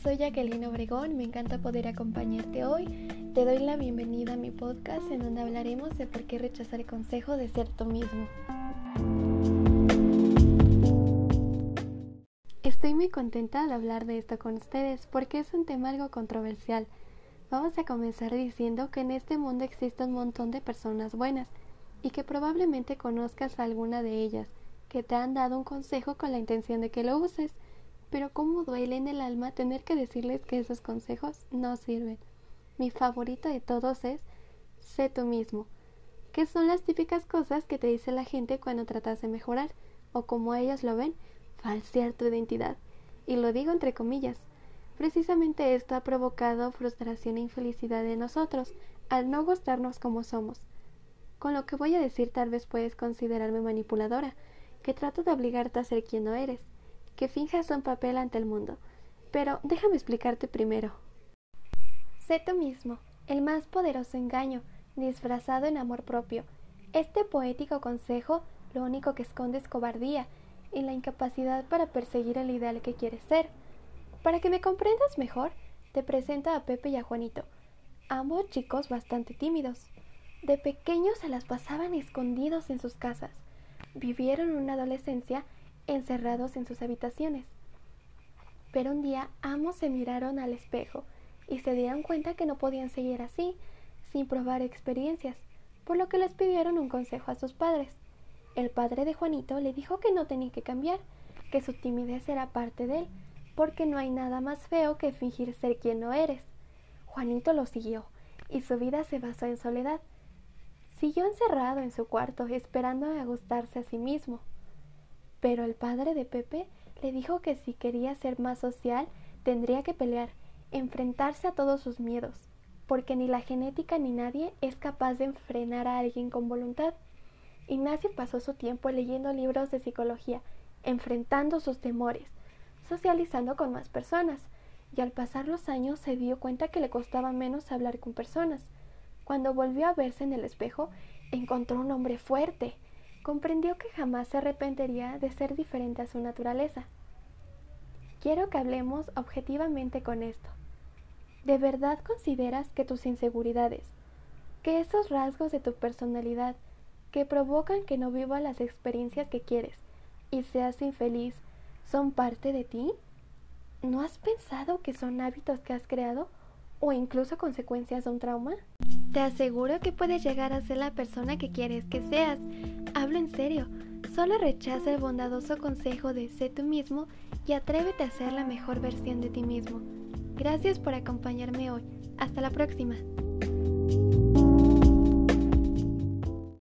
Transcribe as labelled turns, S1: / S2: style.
S1: Soy Jacqueline Obregón, me encanta poder acompañarte hoy. Te doy la bienvenida a mi podcast en donde hablaremos de por qué rechazar el consejo de ser tú mismo. Estoy muy contenta de hablar de esto con ustedes porque es un tema algo controversial. Vamos a comenzar diciendo que en este mundo existe un montón de personas buenas y que probablemente conozcas a alguna de ellas que te han dado un consejo con la intención de que lo uses pero cómo duele en el alma tener que decirles que esos consejos no sirven. Mi favorito de todos es sé tú mismo, que son las típicas cosas que te dice la gente cuando tratas de mejorar, o como ellos lo ven, falsear tu identidad. Y lo digo entre comillas. Precisamente esto ha provocado frustración e infelicidad en nosotros, al no gustarnos como somos. Con lo que voy a decir tal vez puedes considerarme manipuladora, que trato de obligarte a ser quien no eres que finjas un papel ante el mundo. Pero déjame explicarte primero. Sé tú mismo, el más poderoso engaño, disfrazado en amor propio. Este poético consejo lo único que esconde es cobardía y la incapacidad para perseguir el ideal que quieres ser. Para que me comprendas mejor, te presento a Pepe y a Juanito, ambos chicos bastante tímidos. De pequeños se las pasaban escondidos en sus casas. Vivieron una adolescencia encerrados en sus habitaciones. Pero un día ambos se miraron al espejo y se dieron cuenta que no podían seguir así, sin probar experiencias, por lo que les pidieron un consejo a sus padres. El padre de Juanito le dijo que no tenía que cambiar, que su timidez era parte de él, porque no hay nada más feo que fingir ser quien no eres. Juanito lo siguió, y su vida se basó en soledad. Siguió encerrado en su cuarto, esperando a gustarse a sí mismo. Pero el padre de Pepe le dijo que si quería ser más social tendría que pelear, enfrentarse a todos sus miedos, porque ni la genética ni nadie es capaz de frenar a alguien con voluntad. Ignacio pasó su tiempo leyendo libros de psicología, enfrentando sus temores, socializando con más personas, y al pasar los años se dio cuenta que le costaba menos hablar con personas. Cuando volvió a verse en el espejo, encontró un hombre fuerte, comprendió que jamás se arrepentiría de ser diferente a su naturaleza. Quiero que hablemos objetivamente con esto. ¿De verdad consideras que tus inseguridades, que esos rasgos de tu personalidad que provocan que no vivas las experiencias que quieres y seas infeliz, son parte de ti? ¿No has pensado que son hábitos que has creado o incluso consecuencias de un trauma? Te aseguro que puedes llegar a ser la persona que quieres que seas. En serio. Solo rechaza el bondadoso consejo de sé tú mismo y atrévete a ser la mejor versión de ti mismo. Gracias por acompañarme hoy. Hasta la próxima.